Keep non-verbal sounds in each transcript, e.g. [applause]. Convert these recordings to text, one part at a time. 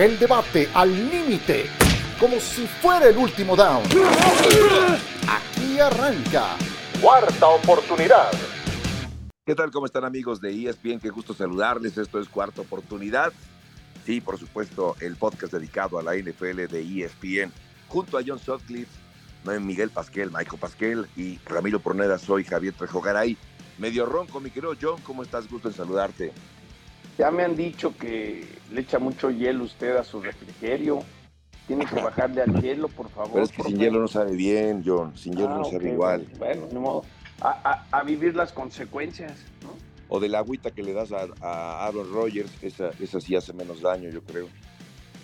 El debate al límite, como si fuera el último down. Aquí arranca. Cuarta oportunidad. ¿Qué tal? ¿Cómo están amigos de ESPN? Qué gusto saludarles. Esto es Cuarta Oportunidad. Sí, por supuesto, el podcast dedicado a la NFL de ESPN. Junto a John Sutcliffe, Miguel Pasquel, Michael Pasquel y Ramiro Porneda. Soy Javier Trejo Garay. Medio ronco, mi querido John. ¿Cómo estás? Gusto en saludarte. Ya me han dicho que le echa mucho hielo usted a su refrigerio. Tiene que bajarle al hielo, por favor. Pero es que sin hielo no sabe bien, John. Sin hielo no ah, sabe igual. Bueno, ni modo. A, vivir las consecuencias, ¿no? O de la agüita que le das a, Aaron Rodgers, esa, esa sí hace menos daño, yo creo.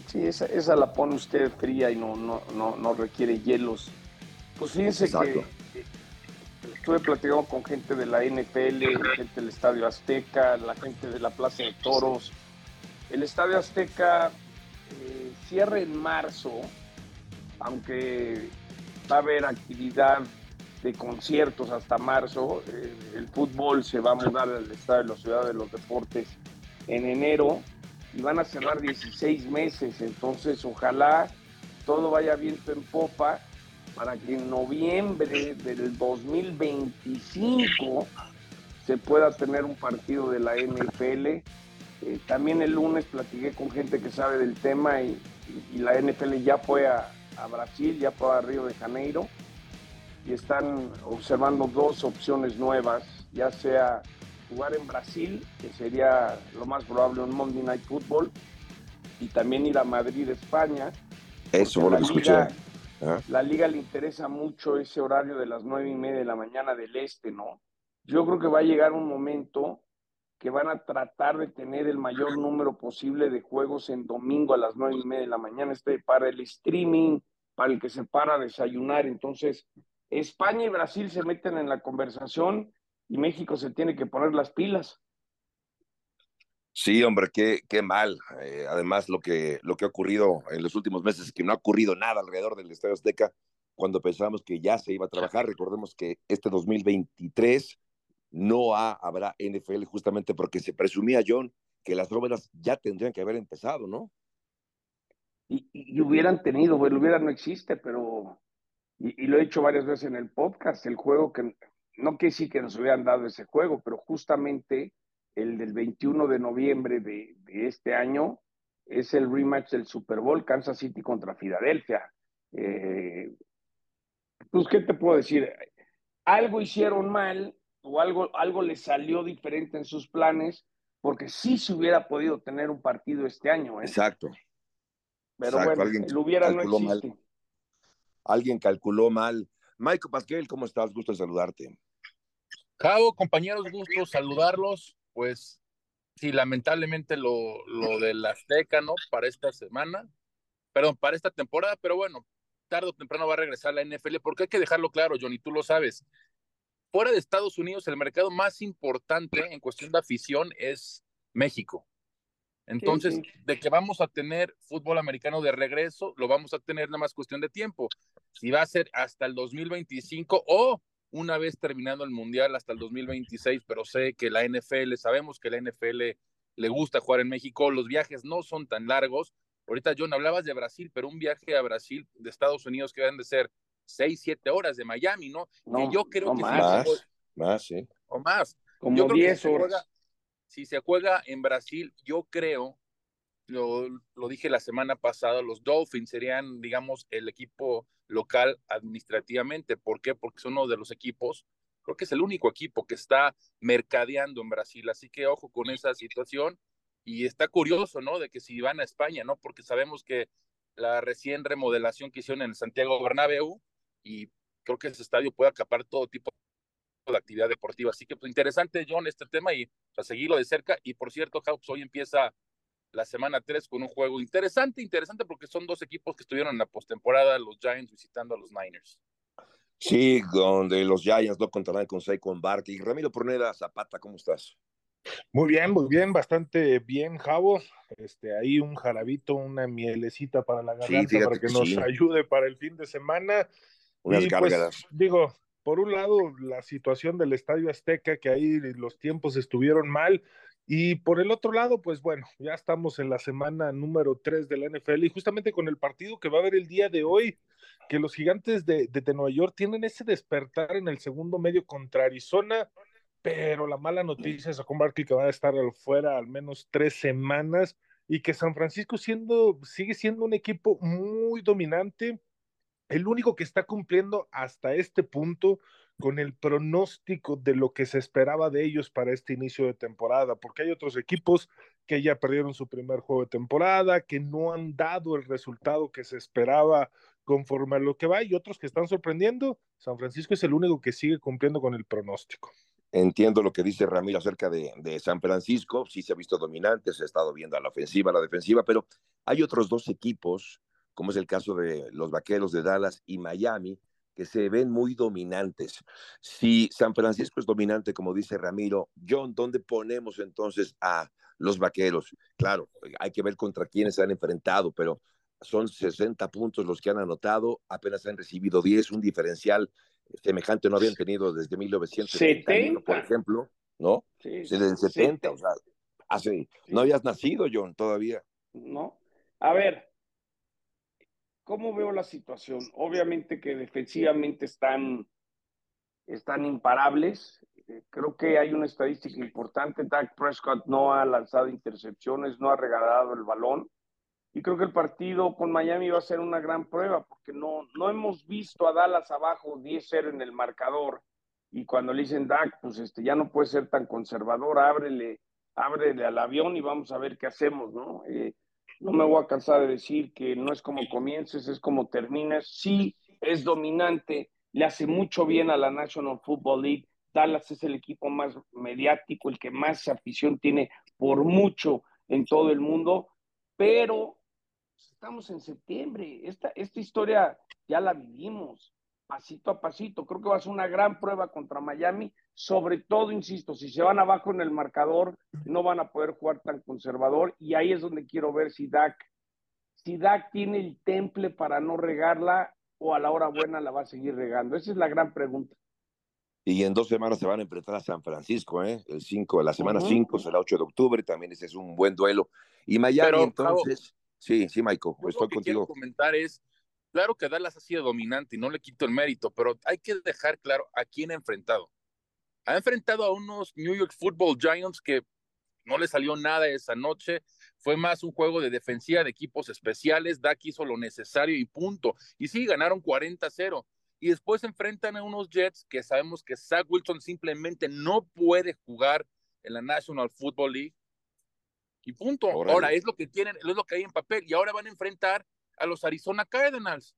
Sí, esa, esa la pone usted fría y no, no, no, no requiere hielos. Pues fíjense que estuve platicando con gente de la NFL, gente del Estadio Azteca, la gente de la Plaza de Toros. El Estadio Azteca eh, cierra en marzo, aunque va a haber actividad de conciertos hasta marzo. Eh, el fútbol se va a mudar al Estadio de la Ciudad de los Deportes en enero y van a cerrar 16 meses. Entonces, ojalá todo vaya viento en popa para que en noviembre del 2025 se pueda tener un partido de la NFL. Eh, también el lunes platiqué con gente que sabe del tema y, la NFL ya fue a, Brasil, ya fue a Río de Janeiro y están observando dos opciones nuevas, ya sea jugar en Brasil, que sería lo más probable un Monday Night Football, y también ir a Madrid, España. Eso, bueno, escuché la liga le interesa mucho ese horario de las nueve y media de la mañana del este, ¿no? Yo creo que va a llegar un momento que van a tratar de tener el mayor número posible de juegos en domingo a las nueve y media de la mañana, este para el streaming, para el que se para a desayunar. Entonces, España y Brasil se meten en la conversación y México se tiene que poner las pilas. Sí, hombre, qué, qué mal. Eh, además, lo que, lo que ha ocurrido en los últimos meses es que no ha ocurrido nada alrededor del Estadio Azteca cuando pensábamos que ya se iba a trabajar. Recordemos que este 2023 no habrá NFL justamente porque se presumía, John, que las obras ya tendrían que haber empezado, ¿no? Y, hubieran tenido, bueno, hubiera no existe, pero, y, y, lo he dicho varias veces en el podcast, el juego que, no que sí que nos hubieran dado ese juego, pero justamente el del 21 de noviembre de, este año, es el rematch del Super Bowl, Kansas City contra Filadelfia. Eh, pues, ¿qué te puedo decir? Algo hicieron mal o algo, algo les salió diferente en sus planes, porque sí se hubiera podido tener un partido este año. ¿eh? Exacto. Pero bueno, ¿Alguien lo hubiera no existe. Mal. Alguien calculó mal. Michael Pasquel, ¿cómo estás? Gusto en saludarte. Cabo, compañeros, gusto saludarlos pues sí, lamentablemente lo, lo del Azteca, ¿no? Para esta semana, perdón, para esta temporada, pero bueno, tarde o temprano va a regresar la NFL, porque hay que dejarlo claro, Johnny, tú lo sabes. Fuera de Estados Unidos, el mercado más importante en cuestión de afición es México. Entonces, de que vamos a tener fútbol americano de regreso, lo vamos a tener nada más cuestión de tiempo. Si va a ser hasta el 2025 o una vez terminando el Mundial hasta el 2026, pero sé que la NFL, sabemos que la NFL le gusta jugar en México, los viajes no son tan largos. Ahorita, John, hablabas de Brasil, pero un viaje a Brasil de Estados Unidos que deben de ser seis, siete horas de Miami, ¿no? no que yo creo que más, más, sí. O más. Como diez horas. si se juega en Brasil, yo creo lo, lo, dije la semana pasada, los Dolphins serían, digamos, el equipo local administrativamente. ¿Por qué? Porque son uno de los equipos, creo que es el único equipo que está mercadeando en Brasil. Así que ojo con esa situación. Y está curioso, ¿no? De que si van a España, ¿no? Porque sabemos que la recién remodelación que hicieron en Santiago Bernabéu y creo que ese estadio puede acapar todo tipo de actividad deportiva. Así que pues interesante, John, este tema y a seguirlo de cerca. Y por cierto, Hawks hoy empieza la semana 3 con un juego interesante, interesante porque son dos equipos que estuvieron en la postemporada, los Giants visitando a los Niners. Sí, donde los Giants no contarán con Saquon Barkley. Ramiro Porneda, Zapata, ¿cómo estás? Muy bien, muy bien, bastante bien, Javo. Este, ahí un jarabito, una mielecita para la garganta para que, nos ayude para el fin de semana. Unas y, pues, digo, por un lado, la situación del Estadio Azteca, que ahí los tiempos estuvieron mal, Y por el otro lado, pues bueno, ya estamos en la semana número 3 de la NFL y justamente con el partido que va a haber el día de hoy, que los gigantes de, de, Nueva York tienen ese despertar en el segundo medio contra Arizona, pero la mala noticia es con Barkley que va a estar fuera al menos tres semanas y que San Francisco siendo, sigue siendo un equipo muy dominante, el único que está cumpliendo hasta este punto con el pronóstico de lo que se esperaba de ellos para este inicio de temporada, porque hay otros equipos que ya perdieron su primer juego de temporada, que no han dado el resultado que se esperaba conforme a lo que va, y otros que están sorprendiendo. San Francisco es el único que sigue cumpliendo con el pronóstico. Entiendo lo que dice Ramiro acerca de, de, San Francisco, sí se ha visto dominante, se ha estado viendo a la ofensiva, a la defensiva, pero hay otros dos equipos, como es el caso de los Vaqueros de Dallas y Miami, que se ven muy dominantes. Si San Francisco es dominante, como dice Ramiro, John, ¿dónde ponemos entonces a los vaqueros? Claro, hay que ver contra quiénes se han enfrentado, pero son 60 puntos los que han anotado, apenas han recibido 10, un diferencial semejante no habían tenido desde 1970, por ejemplo, ¿no? Sí, desde el 70, o sea, hace, no habías nacido, John, todavía. No. A ver, ¿Cómo veo la situación? Obviamente que defensivamente están, están imparables. Eh, creo que hay una estadística importante. Dak Prescott no ha lanzado intercepciones, no ha regalado el balón. Y creo que el partido con Miami va a ser una gran prueba porque no, no hemos visto a Dallas abajo 10-0 en el marcador. Y cuando le dicen Dak, pues este, ya no puede ser tan conservador, ábrele, ábrele al avión y vamos a ver qué hacemos, ¿no? Eh, no me voy a cansar de decir que no es como comiences, es como terminas. Sí, es dominante, le hace mucho bien a la National Football League. Dallas es el equipo más mediático, el que más afición tiene por mucho en todo el mundo, pero estamos en septiembre. Esta, esta historia ya la vivimos pasito a pasito. Creo que va a ser una gran prueba contra Miami. Sobre todo, insisto, si se van abajo en el marcador, no van a poder jugar tan conservador. Y ahí es donde quiero ver si Dak, si Dak tiene el temple para no regarla o a la hora buena la va a seguir regando. Esa es la gran pregunta. Y en dos semanas se van a enfrentar a San Francisco, ¿eh? El 5, la semana 5 será 8 de octubre, también ese es un buen duelo. Y Miami, entonces, sí, sí, Michael, estoy contigo. Quiero comentar es, Claro que Dallas ha sido dominante y no le quito el mérito, pero hay que dejar claro a quién ha enfrentado. Ha enfrentado a unos New York Football Giants que no le salió nada esa noche. Fue más un juego de defensiva de equipos especiales. Dak hizo lo necesario y punto. Y sí, ganaron 40-0. Y después enfrentan a unos Jets que sabemos que Zach Wilson simplemente no puede jugar en la National Football League. Y punto. Ahora es lo que tienen, es lo que hay en papel. Y ahora van a enfrentar a los Arizona Cardinals,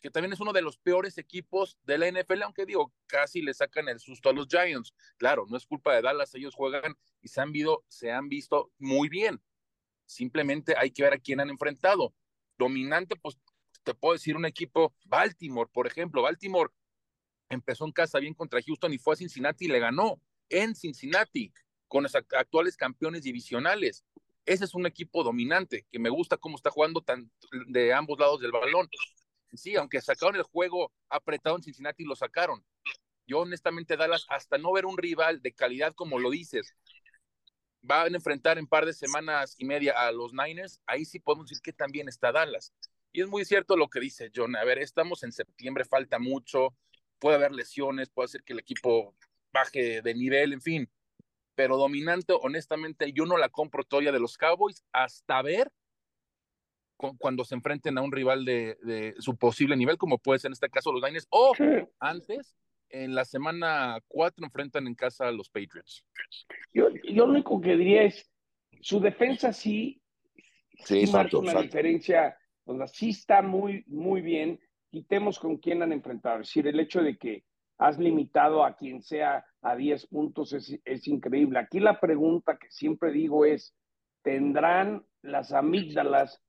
que también es uno de los peores equipos de la NFL, aunque digo, casi le sacan el susto a los Giants. Claro, no es culpa de Dallas, ellos juegan y se han, visto, se han visto muy bien. Simplemente hay que ver a quién han enfrentado. Dominante, pues te puedo decir un equipo, Baltimore, por ejemplo, Baltimore empezó en casa bien contra Houston y fue a Cincinnati y le ganó en Cincinnati con los actuales campeones divisionales. Ese es un equipo dominante, que me gusta cómo está jugando tan, de ambos lados del balón. Sí, aunque sacaron el juego apretado en Cincinnati, lo sacaron. Yo honestamente, Dallas, hasta no ver un rival de calidad como lo dices, van a enfrentar en par de semanas y media a los Niners, ahí sí podemos decir que también está Dallas. Y es muy cierto lo que dice John. A ver, estamos en septiembre, falta mucho, puede haber lesiones, puede ser que el equipo baje de nivel, en fin pero dominante, honestamente, yo no la compro todavía de los Cowboys hasta ver cuando se enfrenten a un rival de, su posible nivel, como puede ser en este caso los Niners, o antes, en la semana 4 enfrentan en casa a los Patriots. Yo, lo único que diría es, su defensa sí, sí, marca una diferencia, donde sí está muy, muy bien, quitemos con quién han enfrentado, es decir, el hecho de que has limitado a quien sea a 10 puntos, es, increíble. Aquí la pregunta que siempre digo es, ¿tendrán las amígdalas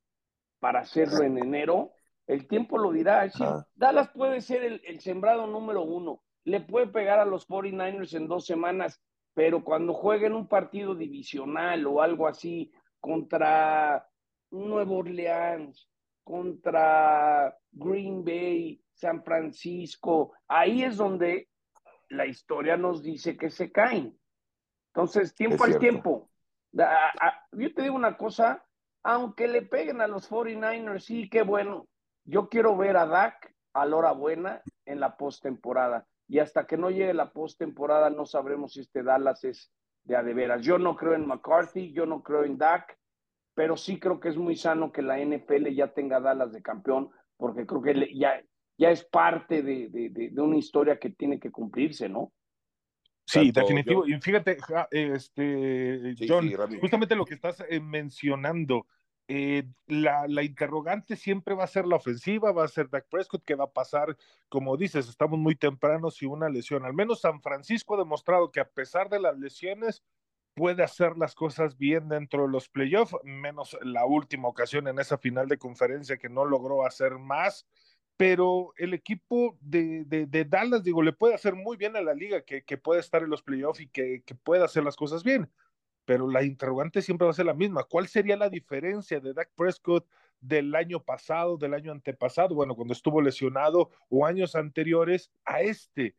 para hacerlo en enero? El tiempo lo dirá. Es decir, Dallas puede ser el, sembrado número uno, le puede pegar a los 49ers en dos semanas, pero cuando jueguen un partido divisional o algo así contra Nuevo Orleans, contra Green Bay, San Francisco, ahí es donde la historia nos dice que se caen. Entonces, tiempo al tiempo, yo te digo una cosa, aunque le peguen a los 49ers, sí, qué bueno. Yo quiero ver a Dak a la hora buena en la postemporada. Y hasta que no llegue la postemporada no sabremos si este Dallas es de a de veras. Yo no creo en McCarthy, yo no creo en Dak, pero sí creo que es muy sano que la NFL ya tenga Dallas de campeón, porque creo que ya, ya es parte de, de, una historia que tiene que cumplirse, ¿no? Sí, definitivo. Y fíjate, este, John, justamente lo que estás eh, mencionando, eh, la, la, interrogante siempre va a ser la ofensiva, va a ser Dak Prescott, que va a pasar, como dices, estamos muy tempranos y una lesión. Al menos San Francisco ha demostrado que a pesar de las lesiones, puede hacer las cosas bien dentro de los playoffs, menos la última ocasión en esa final de conferencia que no logró hacer más. Pero el equipo de, de, Dallas, digo, le puede hacer muy bien a la liga, que, que puede estar en los playoffs y que, que pueda hacer las cosas bien pero la interrogante siempre va a ser la misma. ¿Cuál sería la diferencia de Dak Prescott del año pasado, del año antepasado, bueno, cuando estuvo lesionado o años anteriores a este?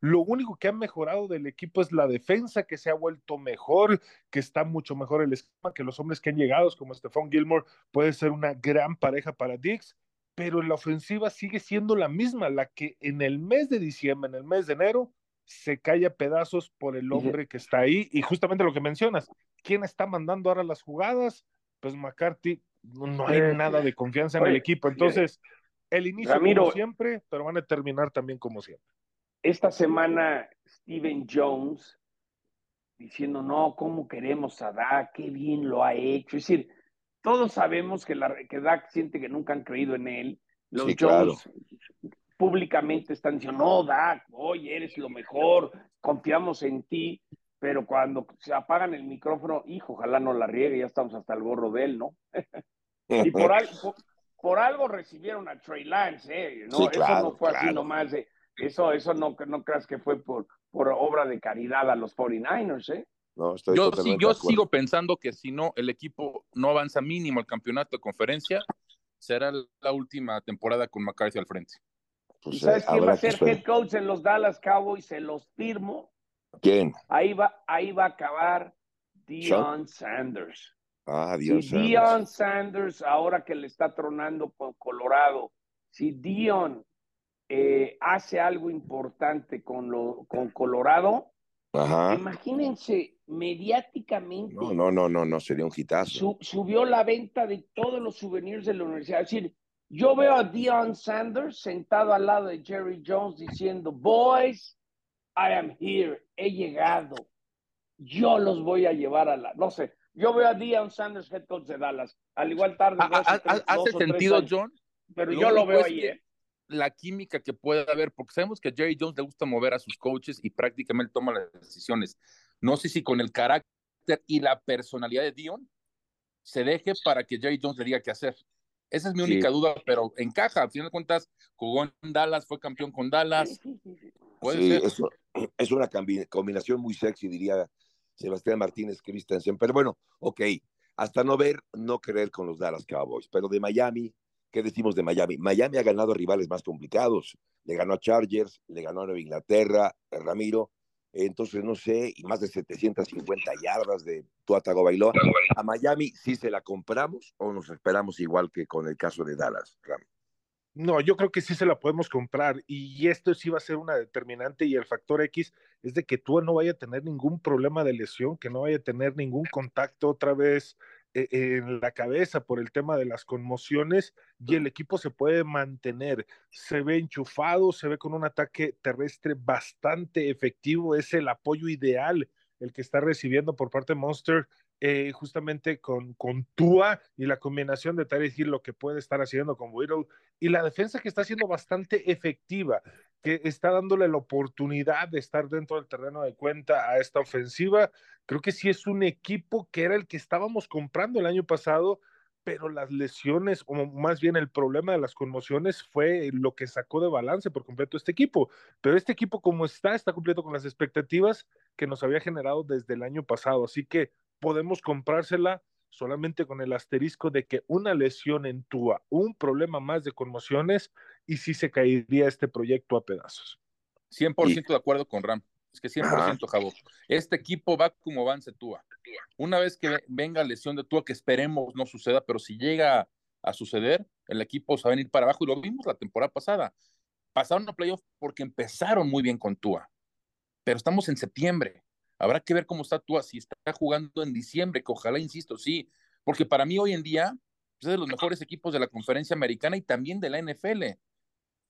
Lo único que ha mejorado del equipo es la defensa, que se ha vuelto mejor, que está mucho mejor el esquema, que los hombres que han llegado, como Stephon Gilmore, puede ser una gran pareja para Dix, pero la ofensiva sigue siendo la misma, la que en el mes de diciembre, en el mes de enero, se cae a pedazos por el hombre que está ahí. Y justamente lo que mencionas, ¿quién está mandando ahora las jugadas? Pues McCarthy, no hay nada de confianza en el equipo. Entonces, el inicio como siempre, pero van a terminar también como siempre. Esta semana, Steven Jones diciendo, no, ¿cómo queremos a Dak? Qué bien lo ha hecho. Es decir, todos sabemos que, la, que Dak siente que nunca han creído en él. Los Jones públicamente están diciendo, no, Dak, oye, eres lo mejor, confiamos en ti, pero cuando se apagan el micrófono, hijo, ojalá no la riegue, ya estamos hasta el gorro de él, ¿no? [laughs] y por, por, algo recibieron a Trey Lance, ¿eh? ¿no? eso no fue así nomás, de, eso, eso no, no creas que fue por, por obra de caridad a los 49ers, ¿eh? No, estoy yo sí, yo sigo pensando que si no, el equipo no avanza mínimo al campeonato de conferencia, será la última temporada con McCarthy al frente. Pues, ¿Y sabes quién va a ser head coach en los Dallas Cowboys? Se los firmo. ¿Quién? Ahí va, ahí va a acabar Dion Sanders. Ah, Dion si Dion Sanders, ahora que le está tronando con Colorado, si Dion eh, hace algo importante con, lo, con Colorado, imagínense mediáticamente. No, no, no, no, no, sería un hitazo. subió la venta de todos los souvenirs de la universidad. Es decir, yo veo a Dion Sanders sentado al lado de Jerry Jones diciendo, boys, I am here, he llegado. Yo los voy a llevar a la, no sé, yo veo a Dion Sanders, head coach de Dallas, al igual tarde. ¿Hace sentido, John? Pero yo lo veo ahí, ¿eh? La química que puede haber, porque sabemos que a Jerry Jones le gusta mover a sus coaches y prácticamente toma las decisiones. No sé si con el carácter y la personalidad de Dion se deje para que Jerry Jones le diga qué hacer. Esa es mi única duda, pero encaja. Al final de cuentas, jugó en Dallas, fue campeón con Dallas. ¿Puede ser? es [clears throat] una combinación muy sexy, diría Sebastián Martínez Christensen. Pero bueno, ok, hasta no ver, no creer con los Dallas Cowboys. Pero de Miami, ¿qué decimos de Miami? Miami ha ganado a rivales más complicados. Le ganó a Chargers, le ganó a Nueva Inglaterra, Ramiro entonces no sé, y más de 750 yardas de Tuatago Bailoa. ¿A Miami sí se la compramos o nos esperamos igual que con el caso de Dallas, Ram? No, yo creo que sí se la podemos comprar y esto sí va a ser una determinante y el factor X es de que tú no vaya a tener ningún problema de lesión, que no vaya a tener ningún contacto otra vez en la cabeza por el tema de las conmociones y el equipo se puede mantener. Se ve enchufado, se ve con un ataque terrestre bastante efectivo, es el apoyo ideal el que está recibiendo por parte de Monster, eh, justamente con, con Tua y la combinación de Tyreek Hill, lo que puede estar haciendo con Widow, y la defensa que está siendo bastante efectiva, que está dándole la oportunidad de estar dentro del terreno de cuenta a esta ofensiva. Creo que sí es un equipo que era el que estábamos comprando el año pasado, pero las lesiones, o más bien el problema de las conmociones, fue lo que sacó de balance por completo este equipo. Pero este equipo, como está, está cumpliendo con las expectativas que nos había generado desde el año pasado. Así que podemos comprársela solamente con el asterisco de que una lesión en Tua, un problema más de conmociones, y sí se caería este proyecto a pedazos. 100% de acuerdo con Ram. Es que 100%, Jabo. Este equipo va como avance Tua. Una vez que venga lesión de Tua, que esperemos no suceda, pero si llega a suceder, el equipo se va a venir para abajo y lo vimos la temporada pasada. Pasaron a playoff porque empezaron muy bien con Tua, pero estamos en septiembre. Habrá que ver cómo está Tua, si está jugando en diciembre, que ojalá, insisto, sí, porque para mí hoy en día pues, es de los mejores equipos de la conferencia americana y también de la NFL.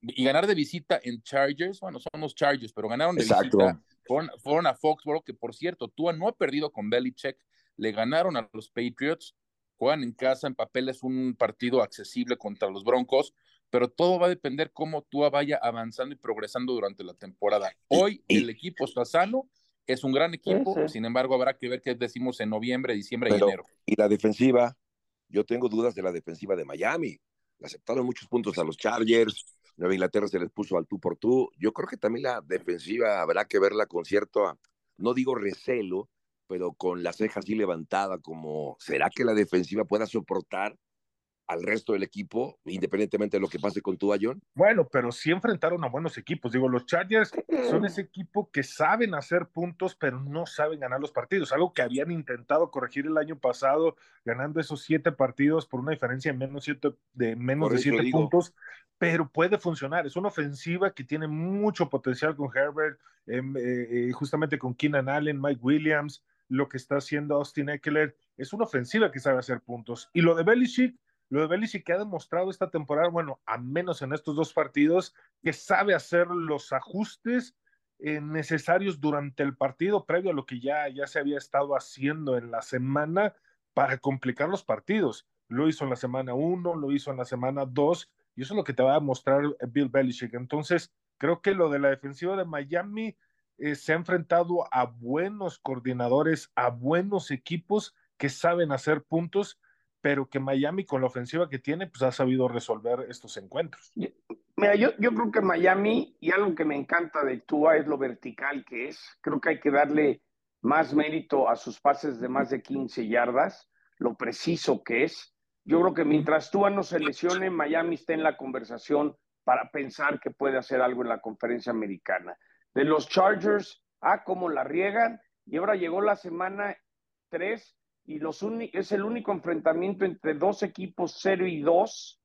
Y ganar de visita en Chargers, bueno, son los Chargers, pero ganaron de visita, fueron, fueron, a Foxborough, que por cierto, Tua no ha perdido con Belichick, le ganaron a los Patriots, juegan en casa, en papel es un partido accesible contra los Broncos, pero todo va a depender cómo tú vaya avanzando y progresando durante la temporada. Hoy el equipo está sano, es un gran equipo, sin embargo habrá que ver qué decimos en noviembre, diciembre y enero. Y la defensiva, yo tengo dudas de la defensiva de Miami. Le aceptaron muchos puntos a los Chargers, Nueva Inglaterra se les puso al tú por tú. Yo creo que también la defensiva habrá que verla con cierto, no digo recelo, pero con la ceja así levantada, como, ¿será que la defensiva pueda soportar al resto del equipo, independientemente de lo que pase con tu John? Bueno, pero sí enfrentaron a buenos equipos. Digo, los Chargers son ese equipo que saben hacer puntos, pero no saben ganar los partidos. Algo que habían intentado corregir el año pasado, ganando esos siete partidos por una diferencia de menos, siete, de, menos de siete puntos, pero puede funcionar. Es una ofensiva que tiene mucho potencial con Herbert, em, eh, eh, justamente con Keenan Allen, Mike Williams lo que está haciendo Austin Eckler. Es una ofensiva que sabe hacer puntos. Y lo de Belichick, lo de Belichick ha demostrado esta temporada, bueno, a menos en estos dos partidos, que sabe hacer los ajustes eh, necesarios durante el partido, previo a lo que ya, ya se había estado haciendo en la semana para complicar los partidos. Lo hizo en la semana uno, lo hizo en la semana dos, y eso es lo que te va a mostrar Bill Belichick. Entonces, creo que lo de la defensiva de Miami eh, se ha enfrentado a buenos coordinadores, a buenos equipos que saben hacer puntos, pero que Miami con la ofensiva que tiene, pues ha sabido resolver estos encuentros. Mira, yo, yo creo que Miami, y algo que me encanta de Tua es lo vertical que es. Creo que hay que darle más mérito a sus pases de más de 15 yardas, lo preciso que es. Yo creo que mientras Tua no se lesione, Miami está en la conversación para pensar que puede hacer algo en la conferencia americana de los Chargers, ah, cómo la riegan, y ahora llegó la semana 3 y es el único enfrentamiento entre dos equipos 0 y 2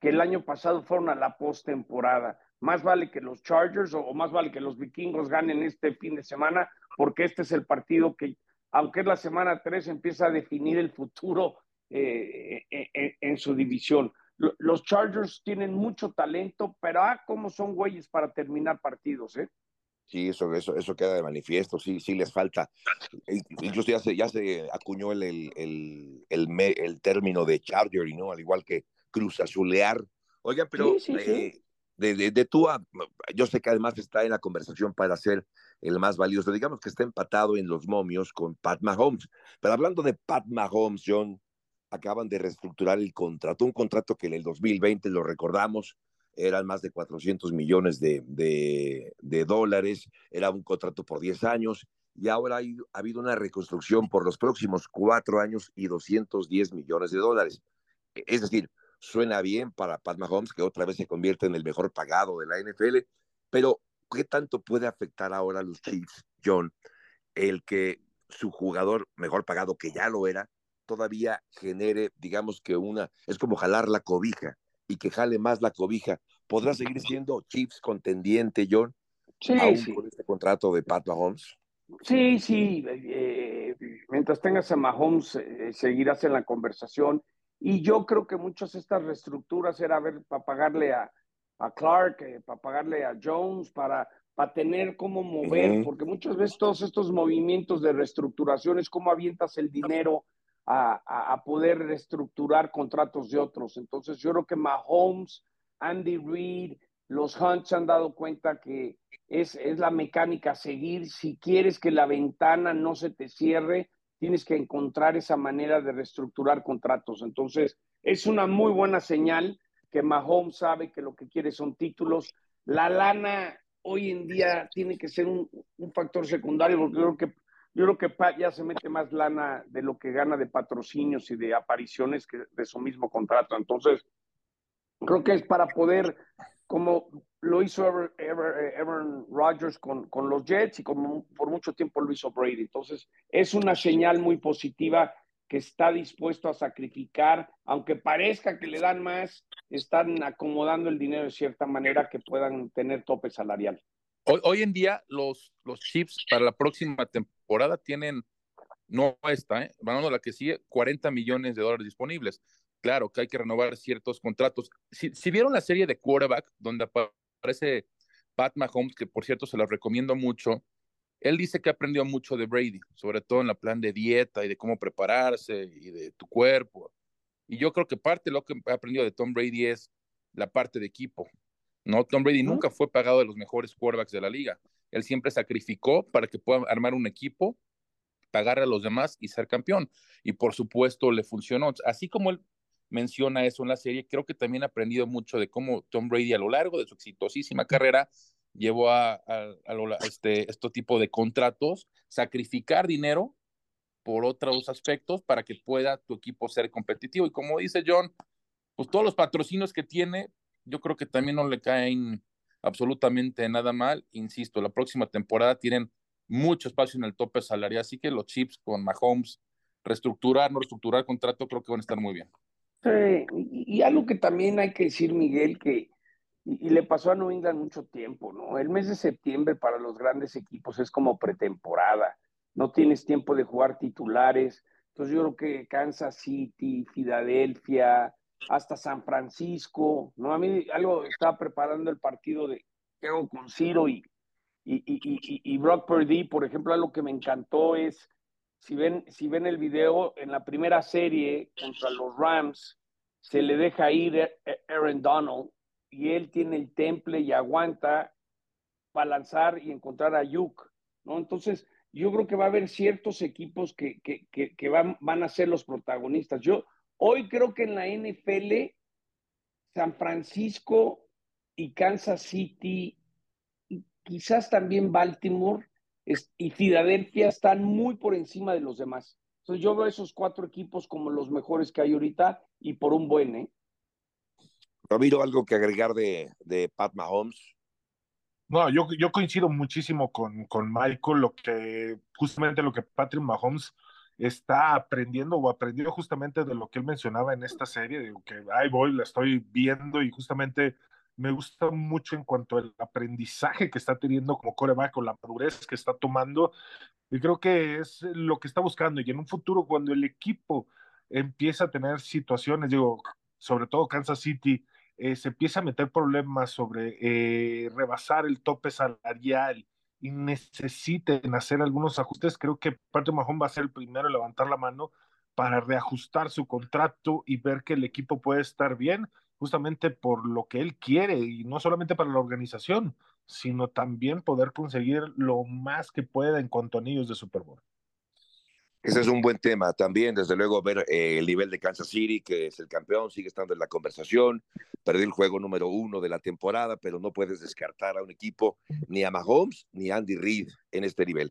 que el año pasado fueron a la postemporada. Más vale que los Chargers o, más vale que los vikingos ganen este fin de semana, porque este es el partido que, aunque es la semana 3, empieza a definir el futuro eh, eh, eh, en su división los Chargers tienen mucho talento, pero ah, cómo son güeyes para terminar partidos, ¿eh? Sí, eso, eso, eso queda de manifiesto, sí, sí les falta. Incluso ya se, ya se acuñó el, el, el, el, término de Charger, ¿no? Al igual que Cruz Azulear. Oigan, pero De, de, de tú yo sé que además está en la conversación para ser el más valioso. Digamos que está empatado en los momios con Pat Mahomes. Pero hablando de Pat Mahomes, John, acaban de reestructurar el contrato, un contrato que en el 2020, lo recordamos, eran más de 400 millones de, de, dólares, era un contrato por 10 años, y ahora ha, habido una reconstrucción por los próximos cuatro años y 210 millones de dólares. E, es decir, suena bien para Pat Mahomes, que otra vez se convierte en el mejor pagado de la NFL, pero ¿qué tanto puede afectar ahora a los Chiefs, John, el que su jugador mejor pagado, que ya lo era, todavía genere, digamos que una, es como jalar la cobija y que jale más la cobija. ¿Podrá seguir siendo Chiefs contendiente, John? Sí, aún con este contrato de Pat Mahomes. Sí, sí. Eh, mientras tengas a Mahomes, eh, seguirás en la conversación. Y yo creo que muchas de estas reestructuras era ver, para pagarle a, a Clark, eh, para pagarle a Jones, para, para tener cómo mover, porque muchas veces todos estos movimientos de reestructuración es cómo avientas el dinero a, poder reestructurar contratos de otros. Entonces yo creo que Mahomes, Andy Reid, los Hunts han dado cuenta que es, es la mecánica a seguir. Si quieres que la ventana no se te cierre, tienes que encontrar esa manera de reestructurar contratos. Entonces, es una muy buena señal que Mahomes sabe que lo que quiere son títulos. La lana hoy en día tiene que ser un, un factor secundario porque creo que yo creo que ya se mete más lana de lo que gana de patrocinios y de apariciones que de su mismo contrato. Entonces, creo que es para poder como lo hizo Aaron Rodgers con, con, los Jets y como por mucho tiempo lo hizo Brady. Entonces, es una señal muy positiva que está dispuesto a sacrificar, aunque parezca que le dan más, están acomodando el dinero de cierta manera que puedan tener tope salarial. Hoy, hoy en día los, los Chips para la próxima temporada tienen, no esta, ¿eh? a la que sigue, 40 millones de dólares disponibles. Claro que hay que renovar ciertos contratos. Si, si vieron la serie de quarterback, donde aparece Pat Mahomes, que por cierto se la recomiendo mucho, él dice que aprendió mucho de Brady, sobre todo en la plan de dieta y de cómo prepararse y de tu cuerpo. Y yo creo que parte de lo que ha aprendido de Tom Brady es la parte de equipo. No, Tom Brady nunca fue pagado de los mejores quarterbacks de la liga. Él siempre sacrificó para que pueda armar un equipo, pagar a los demás y ser campeón. Y por supuesto le funcionó. Así como él menciona eso en la serie, creo que también ha aprendido mucho de cómo Tom Brady a lo largo de su exitosísima carrera llevó a, este, este tipo de contratos, sacrificar dinero por otros aspectos para que pueda tu equipo ser competitivo. Y como dice John, pues todos los patrocinios que tiene, yo creo que también no le caen absolutamente nada mal. Insisto, la próxima temporada tienen mucho espacio en el tope salarial, así que los chips con Mahomes, reestructurar, no reestructurar contrato, creo que van a estar muy bien. Sí, y algo que también hay que decir, Miguel, que y, le pasó a New mucho tiempo, ¿no? El mes de septiembre para los grandes equipos es como pretemporada, no tienes tiempo de jugar titulares. Entonces yo creo que Kansas City, Filadelfia, hasta San Francisco, ¿no? A mí algo estaba preparando el partido de hago con Ciro y, y, y, y, Brock Purdy, por ejemplo, algo que me encantó es, si ven, si ven el video, en la primera serie contra los Rams, se le deja ir Aaron Donald y él tiene el temple y aguanta para lanzar y encontrar a Yuk, ¿no? Entonces, yo creo que va a haber ciertos equipos que, que, que, van, van a ser los protagonistas. Yo hoy creo que en la NFL, San Francisco y Kansas City, y quizás también Baltimore y Filadelfia están muy por encima de los demás. Entonces yo veo esos cuatro equipos como los mejores que hay ahorita y por un buen, ¿eh? Ramiro, ¿algo que agregar de, de Pat Mahomes? No, yo, yo coincido muchísimo con, con Michael, lo que justamente lo que Patrick Mahomes está aprendiendo o aprendió justamente de lo que él mencionaba en esta serie, digo que ahí voy, la estoy viendo y justamente me gusta mucho en cuanto al aprendizaje que está teniendo como coreback, con la madurez que está tomando, y creo que es lo que está buscando, y en un futuro cuando el equipo empieza a tener situaciones, digo, sobre todo Kansas City, eh, se empieza a meter problemas sobre eh, rebasar el tope salarial y necesiten hacer algunos ajustes, creo que Patrick Mahomes va a ser el primero en levantar la mano para reajustar su contrato y ver que el equipo puede estar bien, justamente por lo que él quiere y no solamente para la organización, sino también poder conseguir lo más que pueda en cuanto a anillos de Super Bowl. Ese es un buen tema también, desde luego, ver eh, el nivel de Kansas City, que es el campeón, sigue estando en la conversación. Perdió el juego número uno de la temporada, pero no puedes descartar a un equipo, ni a Mahomes, ni a Andy Reid en este nivel.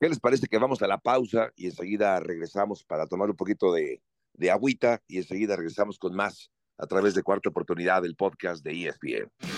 ¿Qué les parece que vamos a la pausa y enseguida regresamos para tomar un poquito de, de agüita y enseguida regresamos con más a través de Cuarta Oportunidad del podcast de ESPN?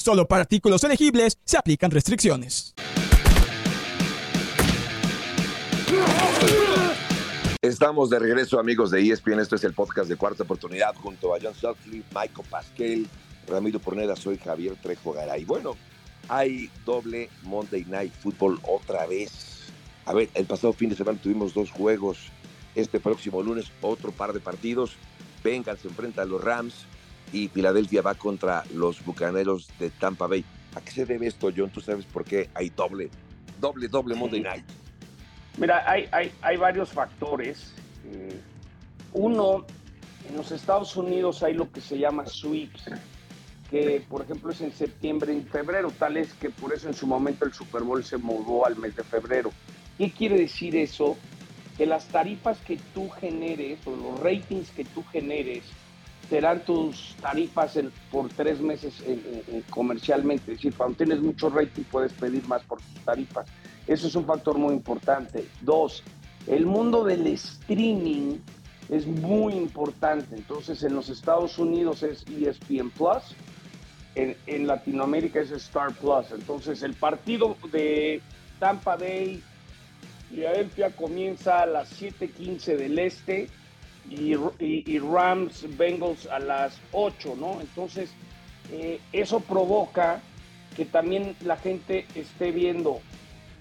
Solo para artículos elegibles se aplican restricciones. Estamos de regreso, amigos de ESPN. Esto es el podcast de Cuarta Oportunidad junto a John Sutcliffe, Michael Pasquel, Ramiro Porneda. Soy Javier Trejo Garay. Bueno, hay doble Monday Night Football otra vez. A ver, el pasado fin de semana tuvimos dos juegos. Este próximo lunes otro par de partidos. Bengals se enfrenta a los Rams y Filadelfia va contra los Bucaneros de Tampa Bay. ¿A qué se debe esto, John? ¿Tú sabes por qué hay doble, doble, doble Monday Night? Mira, hay, hay, hay varios factores. Eh, uno, en los Estados Unidos hay lo que se llama sweeps, que por ejemplo es en septiembre y febrero, tal es que por eso en su momento el Super Bowl se mudó al mes de febrero. ¿Qué quiere decir eso? Que las tarifas que tú generes o los ratings que tú generes serán tus tarifas por tres meses comercialmente. Es decir, cuando tienes mucho rating puedes pedir más por tus tarifas. Eso es un factor muy importante. Dos, el mundo del streaming es muy importante. Entonces, en los Estados Unidos es ESPN Plus, en, Latinoamérica es Star Plus. Entonces, el partido de Tampa Bay, Philadelphia comienza a las 7:15 del este y, Rams Bengals a las 8, ¿no? Entonces, eh, eso provoca que también la gente esté viendo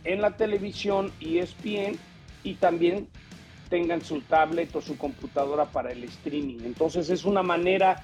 en la televisión ESPN y también tengan su tablet o su computadora para el streaming. Entonces es una manera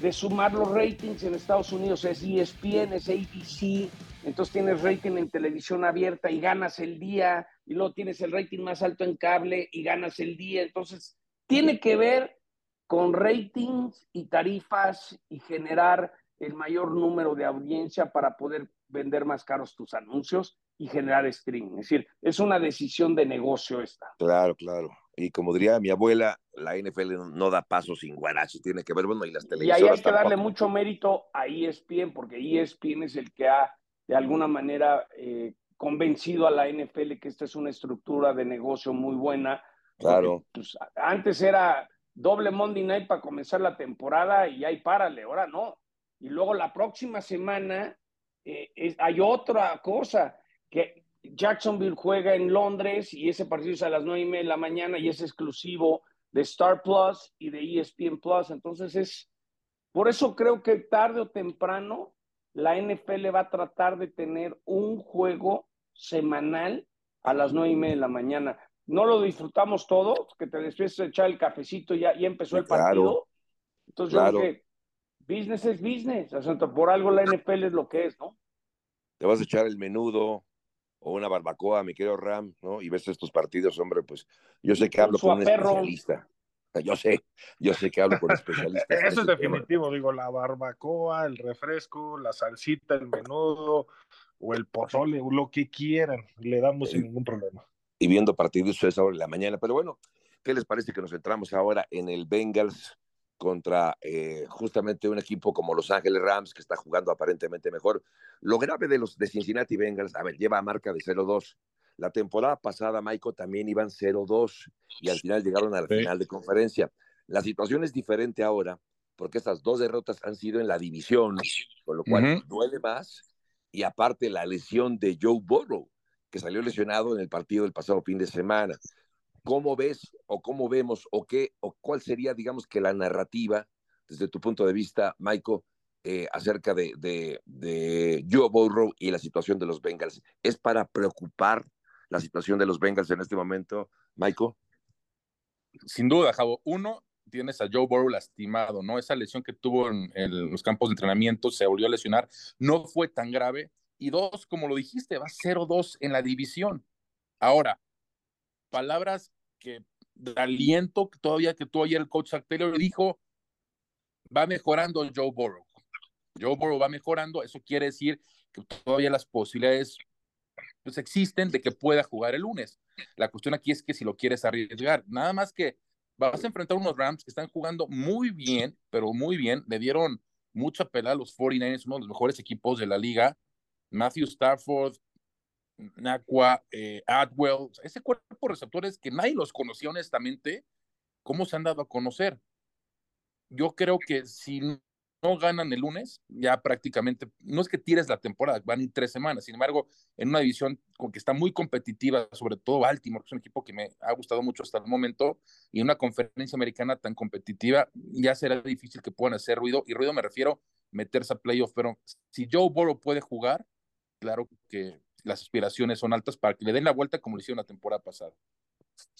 de sumar los ratings en Estados Unidos. Es ESPN, es ABC, entonces tienes rating en televisión abierta y ganas el día, y luego tienes el rating más alto en cable y ganas el día. Entonces tiene que ver con ratings y tarifas y generar el mayor número de audiencia para poder vender más caros tus anuncios y generar streaming. Es decir, es una decisión de negocio esta. Claro, claro. Y como diría mi abuela, la NFL no da paso sin guaracho, tiene que ver, bueno, y las televisiones. Y ahí hay que darle mucho mérito a ESPN, porque ESPN es el que ha, de alguna manera, eh, convencido a la NFL que esta es una estructura de negocio muy buena. Claro. pues, antes era doble Monday Night para comenzar la temporada y ahí párale, ahora no. Y luego la próxima semana eh, hay otra cosa que Jacksonville juega en Londres y ese partido es a las nueve y media de la mañana y es exclusivo de Star Plus y de ESPN Plus. Entonces es, por eso creo que tarde o temprano la NFL va a tratar de tener un juego semanal a las nueve y media de la mañana. No lo disfrutamos todo, que te despiertes a echar el cafecito y ya, empezó el partido. Entonces yo que business es business. O sea, por algo la NFL es lo que es, ¿no? Te vas a echar el menudo, o una barbacoa, mi querido Ram, ¿no? Y ves estos partidos, hombre, pues yo sé que hablo con un especialista. Yo sé, yo sé que hablo con especialistas. [laughs] Eso es definitivo, digo, la barbacoa, el refresco, la salsita, el menudo o el pozole, lo que quieran, le damos sin ningún problema. Y viendo partidos a esa hora de la mañana, pero bueno, ¿qué les parece que nos centramos ahora en el Bengals contra eh, justamente un equipo como Los Ángeles Rams, que está jugando aparentemente mejor. Lo grave de los de Cincinnati Bengals, a ver, lleva marca de 0-2. La temporada pasada, Michael, también iban 0-2 y al final llegaron al final de conferencia. La situación es diferente ahora porque estas dos derrotas han sido en la división, con lo cual duele más. Y aparte la lesión de Joe Burrow, que salió lesionado en el partido del pasado fin de semana. ¿Cómo ves o cómo vemos o qué o cuál sería, digamos, que la narrativa desde tu punto de vista, Michael, eh, acerca de, de, Joe Burrow y la situación de los Bengals? ¿Es para preocupar la situación de los Bengals en este momento, Michael? Sin duda, Javo. Uno, tienes a Joe Burrow lastimado, ¿no? Esa lesión que tuvo en, los campos de entrenamiento se volvió a lesionar, no fue tan grave. Y dos, como lo dijiste, va 0-2 en la división. Ahora, palabras que de aliento todavía que tú ayer el coach le dijo, va mejorando Joe Burrow. Joe Burrow va mejorando, eso quiere decir que todavía las posibilidades pues existen de que pueda jugar el lunes. La cuestión aquí es que si lo quieres arriesgar, nada más que vas a enfrentar unos Rams que están jugando muy bien, pero muy bien, le dieron mucha pelea a los 49ers, uno de los mejores equipos de la liga. Matthew Stafford, Naqua, eh, Adwell, ese cuerpo de receptores que nadie los conocía honestamente, ¿cómo se han dado a conocer? Yo creo que si no ganan el lunes, ya prácticamente, no es que tires la temporada, van ir tres semanas, sin embargo, en una división con que está muy competitiva, sobre todo Baltimore, que es un equipo que me ha gustado mucho hasta el momento, y en una conferencia americana tan competitiva, ya será difícil que puedan hacer ruido, y ruido me refiero meterse a playoff, pero si Joe Burrow puede jugar, claro que las aspiraciones son altas para que le den la vuelta como lo hicieron la temporada pasada.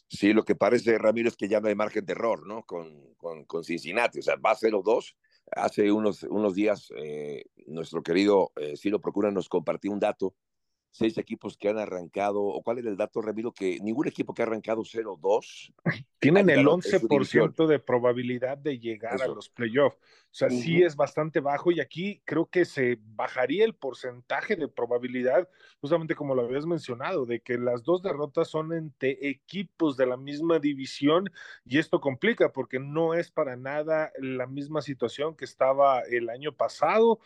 Sí, lo que parece, Ramiro, es que ya no hay margen de error, ¿no? Con, con, Cincinnati, o sea, va a 0-2. Hace unos, unos días, eh, nuestro querido eh, Ciro Procura nos compartió un dato seis equipos que han arrancado, o cuál es el dato, Ramiro, que ningún equipo que ha arrancado 0-2. Tienen el 11% de probabilidad de llegar a los playoffs. O sea, sí es bastante bajo y aquí creo que se bajaría el porcentaje de probabilidad, justamente como lo habías mencionado, de que las dos derrotas son entre equipos de la misma división y esto complica porque no es para nada la misma situación que estaba el año pasado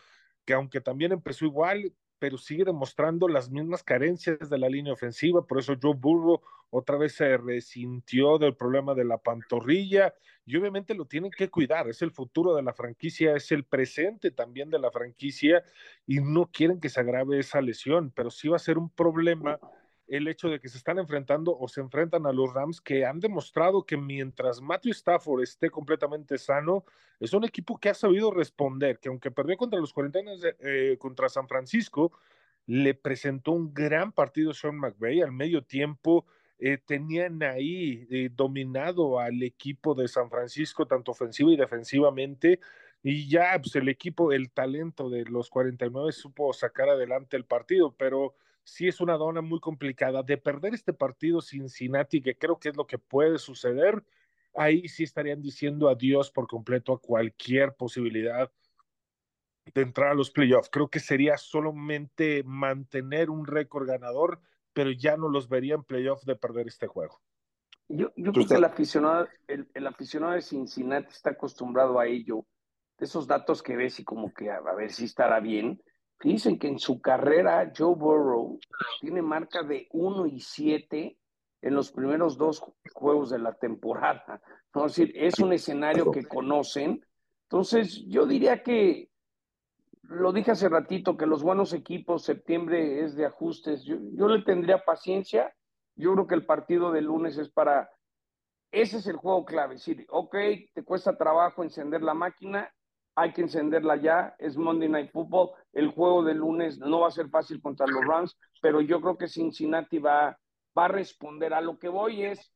que aunque también empezó igual, pero sigue demostrando las mismas carencias de la línea ofensiva, por eso Joe Burrow otra vez se resintió del problema de la pantorrilla y obviamente lo tienen que cuidar, es el futuro de la franquicia, es el presente también de la franquicia y no quieren que se agrave esa lesión, pero sí va a ser un problema el hecho de que se están enfrentando o se enfrentan a los Rams que han demostrado que mientras Matthew Stafford esté completamente sano, es un equipo que ha sabido responder, que aunque perdió contra los 40 eh, contra San Francisco, le presentó un gran partido Sean McVay al medio tiempo. Eh, tenían ahí eh, dominado al equipo de San Francisco, tanto ofensivo y defensivamente, y ya pues, el equipo, el talento de los 49 supo sacar adelante el partido, pero sí es una dona muy complicada. De perder este partido Cincinnati, que creo que es lo que puede suceder, ahí sí estarían diciendo adiós por completo a cualquier posibilidad de entrar a los playoffs. Creo que sería solamente mantener un récord ganador, pero ya no los vería en playoffs de perder este juego. Yo, yo creo que el aficionado, el, el, aficionado de Cincinnati está acostumbrado a ello, de esos datos que ves y como que a ver si estará bien, Dicen que en su carrera Joe Burrow tiene marca de 1 y 7 en los primeros dos juegos de la temporada. [laughs] Es decir, es un escenario que conocen. Entonces, yo diría que, lo dije hace ratito, que los buenos equipos, septiembre es de ajustes. Yo, yo le tendría paciencia. Yo creo que el partido de lunes es para... Ese es el juego clave. Es decir, ok, te cuesta trabajo encender la máquina, hay que encenderla ya, es Monday Night Football, el juego de lunes no va a ser fácil contra los Rams, pero yo creo que Cincinnati va, va a responder. A lo que voy es,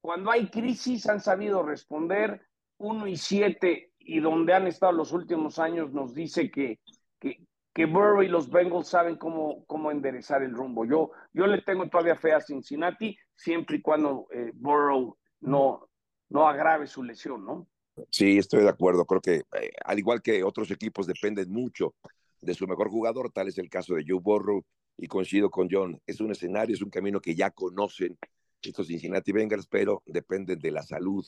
cuando hay crisis han sabido responder, uno y siete, y donde han estado los últimos años nos dice que, que, que Burrow y los Bengals saben cómo, cómo enderezar el rumbo. Yo, yo le tengo todavía fe a Cincinnati, siempre y cuando eh, Burrow no, no agrave su lesión, ¿no? Sí, estoy de acuerdo. Creo que eh, al igual que otros equipos dependen mucho de su mejor jugador, tal es el caso de Joe Burrow y coincido con John. Es un escenario, es un camino que ya conocen estos Cincinnati Bengals, pero dependen de la salud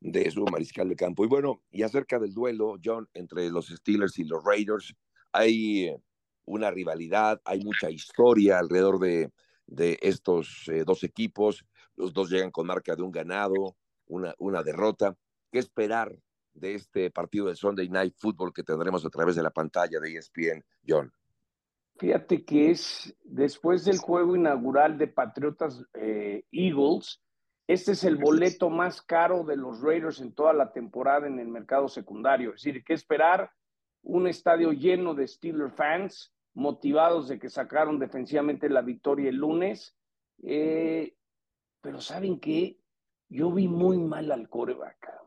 de su mariscal de campo. Y bueno, y acerca del duelo, John, entre los Steelers y los Raiders, hay una rivalidad, hay mucha historia alrededor de, estos eh, dos equipos. Los dos llegan con marca de un ganado, una derrota qué esperar de este partido de Sunday Night Football que tendremos a través de la pantalla de ESPN, John? Fíjate que es después del juego inaugural de Patriotas eh, Eagles, este es el boleto más caro de los Raiders en toda la temporada en el mercado secundario. Es decir, ¿qué esperar? Un estadio lleno de Steelers fans, motivados de que sacaron defensivamente la victoria el lunes. Eh, pero ¿saben qué? Yo vi muy mal al coreback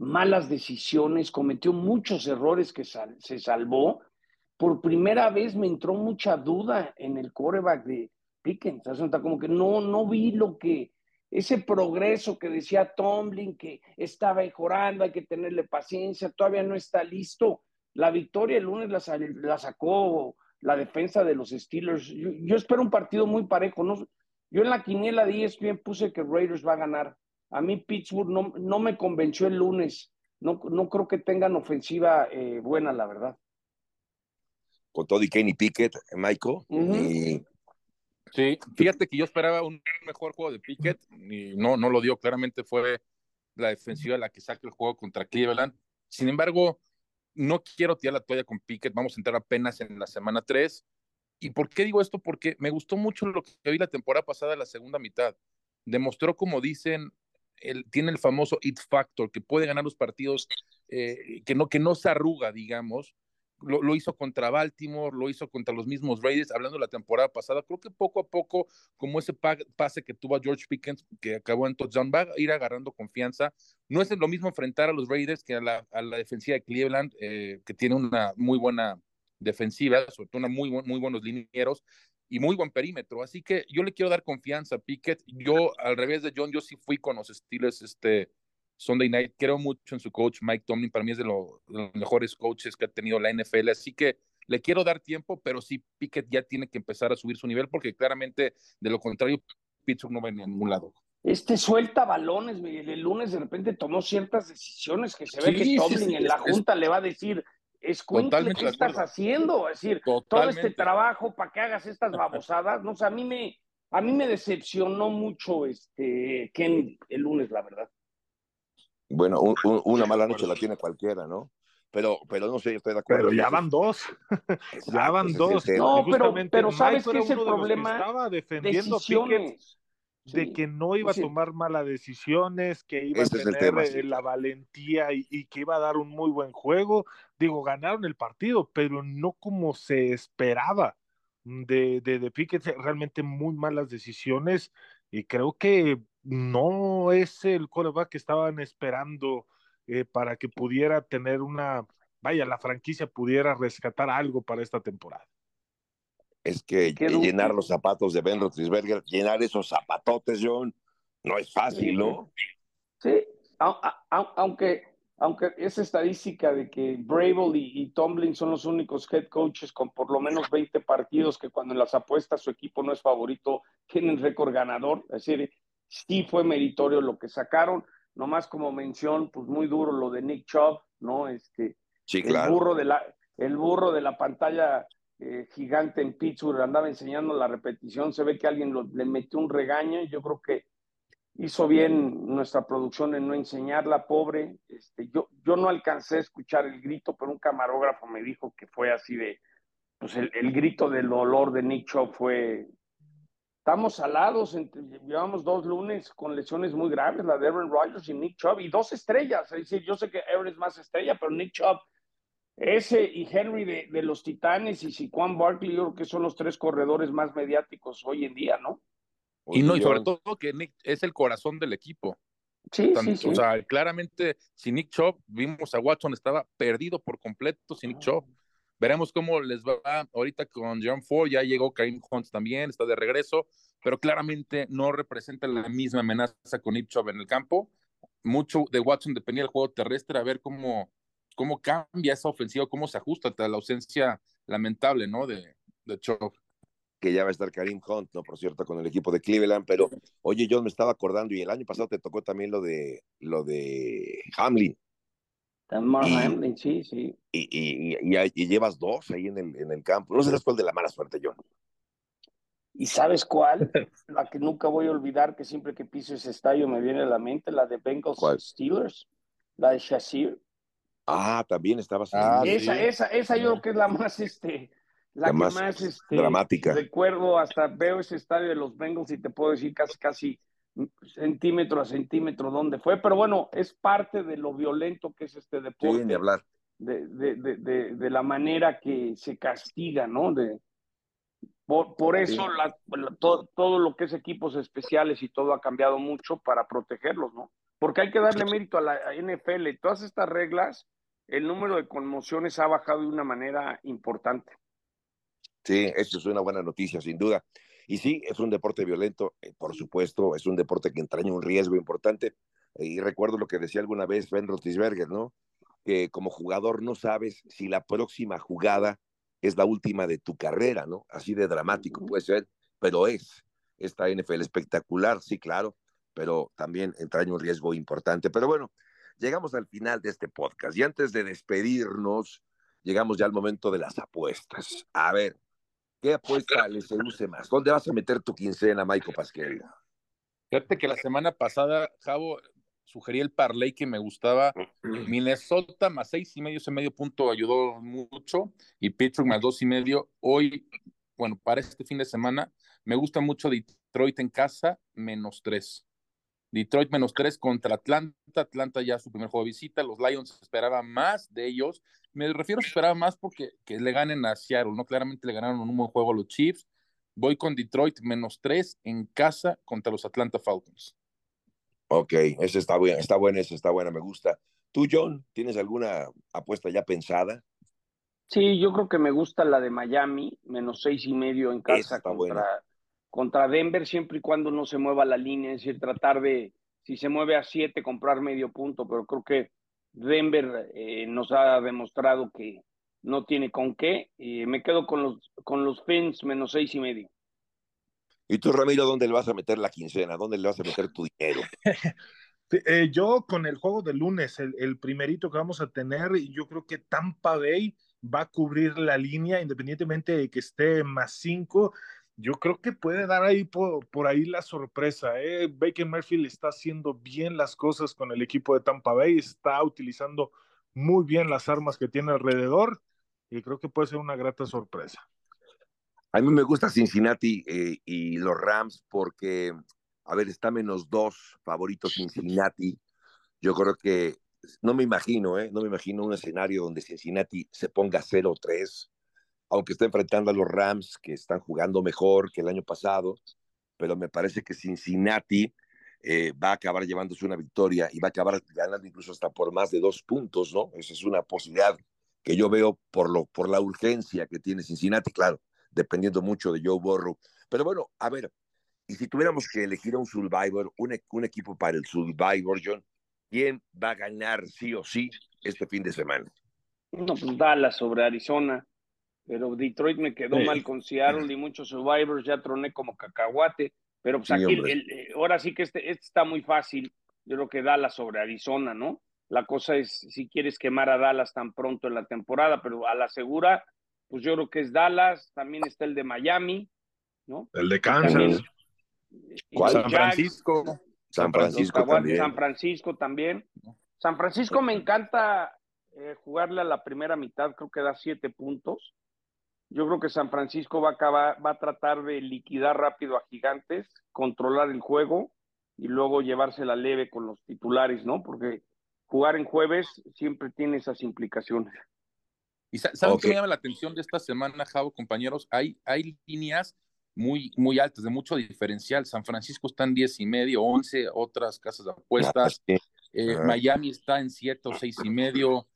malas decisiones, cometió muchos errores que se salvó. Por primera vez me entró mucha duda en el coreback de Pickens. Como que no, no vi lo que, ese progreso que decía Tomlin, que estaba mejorando, hay que tenerle paciencia, todavía no está listo. La victoria el lunes la, sacó la defensa de los Steelers. Yo, espero un partido muy parejo. ¿no? Yo en la quiniela de ESPN puse que Raiders va a ganar. A mí Pittsburgh no, no me convenció el lunes. No, no creo que tengan ofensiva eh, buena, la verdad. Con todo y Kenny Pickett, Michael. Sí, fíjate que yo esperaba un mejor juego de Pickett y no, no lo dio. Claramente fue la defensiva la que saca el juego contra Cleveland. Sin embargo, no quiero tirar la toalla con Pickett. Vamos a entrar apenas en la semana 3. ¿Y por qué digo esto? Porque me gustó mucho lo que vi la temporada pasada, la segunda mitad. Demostró, como dicen, tiene el famoso it factor, que puede ganar los partidos, eh, que, no, que no se arruga, digamos, lo, hizo contra Baltimore, lo hizo contra los mismos Raiders, hablando de la temporada pasada. Creo que poco a poco, como ese pase que tuvo a George Pickens, que acabó en touchdown, va a ir agarrando confianza. No es lo mismo enfrentar a los Raiders que a la, defensiva de Cleveland, eh, que tiene una muy buena defensiva, sobre todo una muy, muy buenos linieros y muy buen perímetro. Así que yo le quiero dar confianza a Pickett. Yo, al revés de John, yo sí fui con los estilos este, Sunday Night. Creo mucho en su coach, Mike Tomlin. Para mí es de, los mejores coaches que ha tenido la NFL. Así que le quiero dar tiempo, pero sí, Pickett ya tiene que empezar a subir su nivel porque claramente, de lo contrario, Pittsburgh no va a ningún lado. Este suelta balones, El lunes de repente tomó ciertas decisiones que se ve que Tomlin en la junta le va a decir, Escuincle, ¿qué estás haciendo? Es decir, todo este trabajo para que hagas estas babosadas, no sé, a mí me, a mí me decepcionó mucho este Ken el lunes, la verdad. Bueno, una mala noche la tiene cualquiera, ¿no? Pero, pero no sé, estoy de acuerdo. Pero ya van dos. [laughs] ya van dos. No, pero, pero ¿sabes qué es el problema? estaba defendiendo de que no iba a tomar malas decisiones, que iba a tener la valentía y, que iba a dar un muy buen juego. Digo, ganaron el partido, pero no como se esperaba de, de, de Pickett. Realmente muy malas decisiones y creo que no es el coreback que estaban esperando eh, para que pudiera tener una, vaya, la franquicia pudiera rescatar algo para esta temporada. Es que llenar los zapatos de Ben Roethlisberger, llenar esos zapatotes, John, no es fácil, ¿no? Sí, aunque, aunque esa estadística de que Bravel y, y, Tomlin son los únicos head coaches con por lo menos 20 partidos que cuando en las apuestas su equipo no es favorito tienen récord ganador, es decir, sí fue meritorio lo que sacaron, nomás como mención, pues muy duro lo de Nick Chubb, ¿no? Este, sí, claro. el burro de la, el burro de la pantalla eh, gigante en Pittsburgh andaba enseñando la repetición, se ve que alguien le metió un regaño, yo creo que hizo bien nuestra producción en no enseñarla, pobre. Este, yo, yo no alcancé a escuchar el grito, pero un camarógrafo me dijo que fue así de, pues el, el grito del dolor de Nick Chubb fue Estamos salados, llevamos dos lunes con lesiones muy graves, la de Aaron Rodgers y Nick Chubb, y dos estrellas. Es decir, yo sé que Aaron es más estrella, pero Nick Chubb, ese y Henry de, los Titanes y Siquan Barkley, yo creo que son los tres corredores más mediáticos hoy en día, ¿no? Y no, y sobre todo que Nick es el corazón del equipo. Sí, sí, sí. O sea, claramente, si Nick Chubb, vimos a Watson, estaba perdido por completo sin Nick Chubb. Veremos cómo les va ahorita con John Ford, ya llegó Karim Hunt también, está de regreso, pero claramente no representa la misma amenaza con Ipchov en el campo. Mucho de Watson dependía del juego terrestre, a ver cómo, cómo cambia esa ofensiva, cómo se ajusta a la ausencia lamentable, ¿no? De, de Chov. Que ya va a estar Karim Hunt, ¿no? Por cierto, con el equipo de Cleveland, pero oye, yo me estaba acordando, y el año pasado te tocó también lo de lo de Hamlin y, sí, sí. Y, y, llevas dos ahí en el, en el campo. No sé cuál de la mala suerte, John. ¿Y sabes cuál? [laughs] la que nunca voy a olvidar, que siempre que piso ese estadio me viene a la mente, la de Bengals Steelers, la de Shazir. Ah, también estaba ah, esa, esa, esa yo creo que es la más, este, la, que más, este, dramática. Recuerdo, hasta veo ese estadio de los Bengals y te puedo decir casi, casi centímetro a centímetro dónde fue, pero bueno, es parte de lo violento que es este deporte. de hablar. De, de, de, la manera que se castiga, ¿no? De, por, eso todo, todo, lo que es equipos especiales y todo ha cambiado mucho para protegerlos, ¿no? Porque hay que darle mérito a la NFL. Todas estas reglas, el número de conmociones ha bajado de una manera importante. Sí, eso es una buena noticia, sin duda. Y sí, es un deporte violento, eh, por supuesto, es un deporte que entraña un riesgo importante. Y recuerdo lo que decía alguna vez Ben Roethlisberger, ¿no? Que como jugador no sabes si la próxima jugada es la última de tu carrera, ¿no? Así de dramático puede ser, pero es. Esta NFL espectacular, sí, claro, pero también entraña un riesgo importante. Pero bueno, llegamos al final de este podcast y antes de despedirnos, llegamos ya al momento de las apuestas. A ver, ¿Qué apuesta le seduce más? ¿Dónde vas a meter tu quincena, Maico Pasquel? Fíjate que la semana pasada, Javo, sugerí el parlay que me gustaba. Minnesota más seis y medio, ese medio punto ayudó mucho. Y Pittsburgh más dos y medio. Hoy, bueno, para este fin de semana, me gusta mucho Detroit en casa, menos tres. Detroit menos tres contra Atlanta. Atlanta ya su primer juego de visita. Los Lions esperaban más de ellos. Me refiero a esperar más porque que le ganen a Seattle, ¿no? Claramente le ganaron un buen juego a los Chiefs. Voy con Detroit menos tres en casa contra los Atlanta Falcons. Ok, esa está buena, está buena, esa está buena, me gusta. ¿Tú, John, tienes alguna apuesta ya pensada? Sí, yo creo que me gusta la de Miami, menos seis y medio en casa contra, contra Denver, siempre y cuando no se mueva la línea, es decir, tratar de, si se mueve a siete, comprar medio punto, pero creo que Denver eh, nos ha demostrado que no tiene con qué. y me quedo con los, con los Fins menos seis y medio. ¿Y tú, Ramiro, dónde le vas a meter la quincena? ¿Dónde le vas a meter tu dinero? [laughs] Eh, yo con el juego de lunes, el, el, primerito que vamos a tener, yo creo que Tampa Bay va a cubrir la línea independientemente de que esté más cinco yo creo que puede dar ahí por, ahí la sorpresa. ¿eh? Baker Murphy está haciendo bien las cosas con el equipo de Tampa Bay, está utilizando muy bien las armas que tiene alrededor y creo que puede ser una grata sorpresa. A mí me gusta Cincinnati eh, y los Rams porque, a ver, está menos dos favoritos Cincinnati. Yo creo que no me imagino, ¿eh? no me imagino un escenario donde Cincinnati se ponga 0-3 aunque está enfrentando a los Rams, que están jugando mejor que el año pasado, pero me parece que Cincinnati eh, va a acabar llevándose una victoria y va a acabar ganando incluso hasta por más de dos puntos, ¿no? Esa es una posibilidad que yo veo por, lo, por la urgencia que tiene Cincinnati, claro, dependiendo mucho de Joe Burrow. Pero bueno, a ver, y si tuviéramos que elegir a un Survivor, un, un equipo para el Survivor, John, ¿quién va a ganar sí o sí este fin de semana? No, pues sobre Arizona pero Detroit me quedó mal con Seattle y muchos Survivors ya troné como cacahuate, pero pues aquí, eh, ahora sí que este, este, está muy fácil, yo creo que Dallas sobre Arizona, ¿no? La cosa es si quieres quemar a Dallas tan pronto en la temporada, pero a la segura, pues yo creo que es Dallas, también está el de Miami, ¿no? El de Kansas. San Francisco. San Francisco también. San Francisco también. San Francisco me encanta eh, jugarle a la primera mitad, creo que da siete puntos. Yo creo que San Francisco va a, acabar, va a tratar de liquidar rápido a Gigantes, controlar el juego y luego llevarse la leve con los titulares, ¿no? Porque jugar en jueves siempre tiene esas implicaciones. ¿Y saben qué me llama la atención de esta semana, Javo, compañeros? Hay, hay líneas muy, muy altas, de mucho diferencial. San Francisco está en 10 y medio, 11, otras casas de apuestas. Eh, Miami está en 7 o 6 y medio.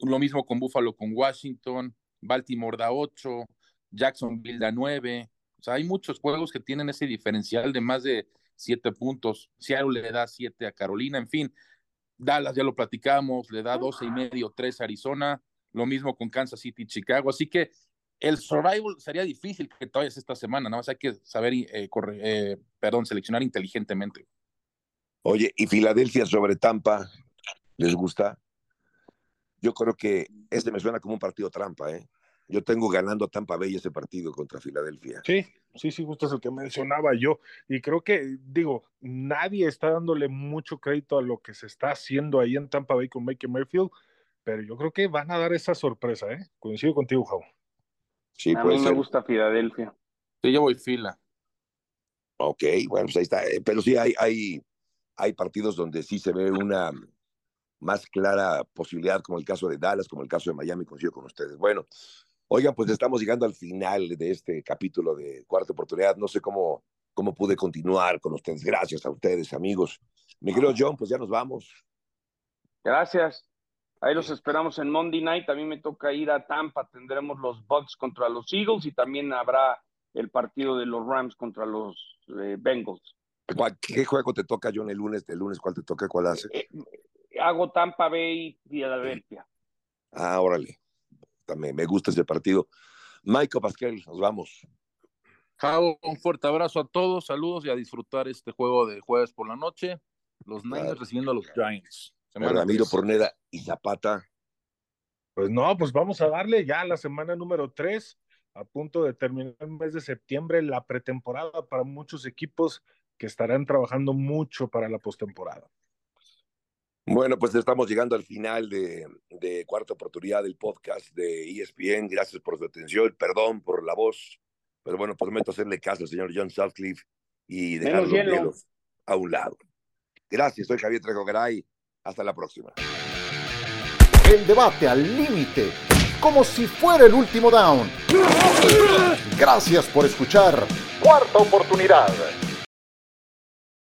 Lo mismo con Buffalo, con Washington. Baltimore da 8, Jacksonville da 9. O sea, hay muchos juegos que tienen ese diferencial de más de 7 puntos. Seattle le da 7 a Carolina, en fin. Dallas, ya lo platicamos, le da 12 y medio, 3 a Arizona. Lo mismo con Kansas City y Chicago. Así que el survival sería difícil que todavía esta semana, nada más hay que saber, eh, eh, perdón, seleccionar inteligentemente. Oye, ¿y Filadelfia sobre Tampa? ¿Les gusta? Yo creo que este me suena como un partido trampa, ¿eh? Yo tengo ganando a Tampa Bay ese partido contra Filadelfia. Sí, sí, sí, justo es el que mencionaba yo. Y creo que, digo, nadie está dándole mucho crédito a lo que se está haciendo ahí en Tampa Bay con Baker Mayfield, pero yo creo que van a dar esa sorpresa, ¿eh? Coincido contigo, Jau. Sí, a mí me gusta Filadelfia. Sí, yo voy fila. Ok, bueno, pues ahí está. Eh, pero sí hay, hay, hay partidos donde sí se ve una, más clara posibilidad, como el caso de Dallas, como el caso de Miami, coincido con ustedes. Bueno, oigan, pues estamos llegando al final de este capítulo de Cuarta Oportunidad. No sé cómo, cómo pude continuar con ustedes. Gracias a ustedes, amigos. Mi querido John, pues ya nos vamos. Gracias. Ahí los esperamos en Monday Night. Mí me toca ir a Tampa. Tendremos los Bucks contra los Eagles y también habrá el partido de los Rams contra los eh, Bengals. ¿Qué juego te toca, John, el lunes? ¿El lunes cuál te toca? ¿Cuál hace? Eh, hago Tampa Bay y Filadelfia. Ah, órale. También me gusta ese partido. Michael Pascal, nos vamos. Javo, un fuerte abrazo a todos, saludos y a disfrutar este juego de jueves por la noche. Los Niners recibiendo a los Giants. Ramiro Porneda y Zapata. Pues no, pues vamos a darle ya la semana número 3, a punto de terminar el mes de septiembre, la pretemporada para muchos equipos que estarán trabajando mucho para la postemporada. Bueno, pues estamos llegando al final de, cuarta oportunidad del podcast de ESPN. Gracias por su atención, perdón por la voz, pero bueno, prometo hacerle caso al señor John Southcliffe y dejar los hielos a un lado. Gracias, soy Javier Trejo Hasta la próxima. El debate al límite, como si fuera el último down. Gracias por escuchar. Cuarta oportunidad.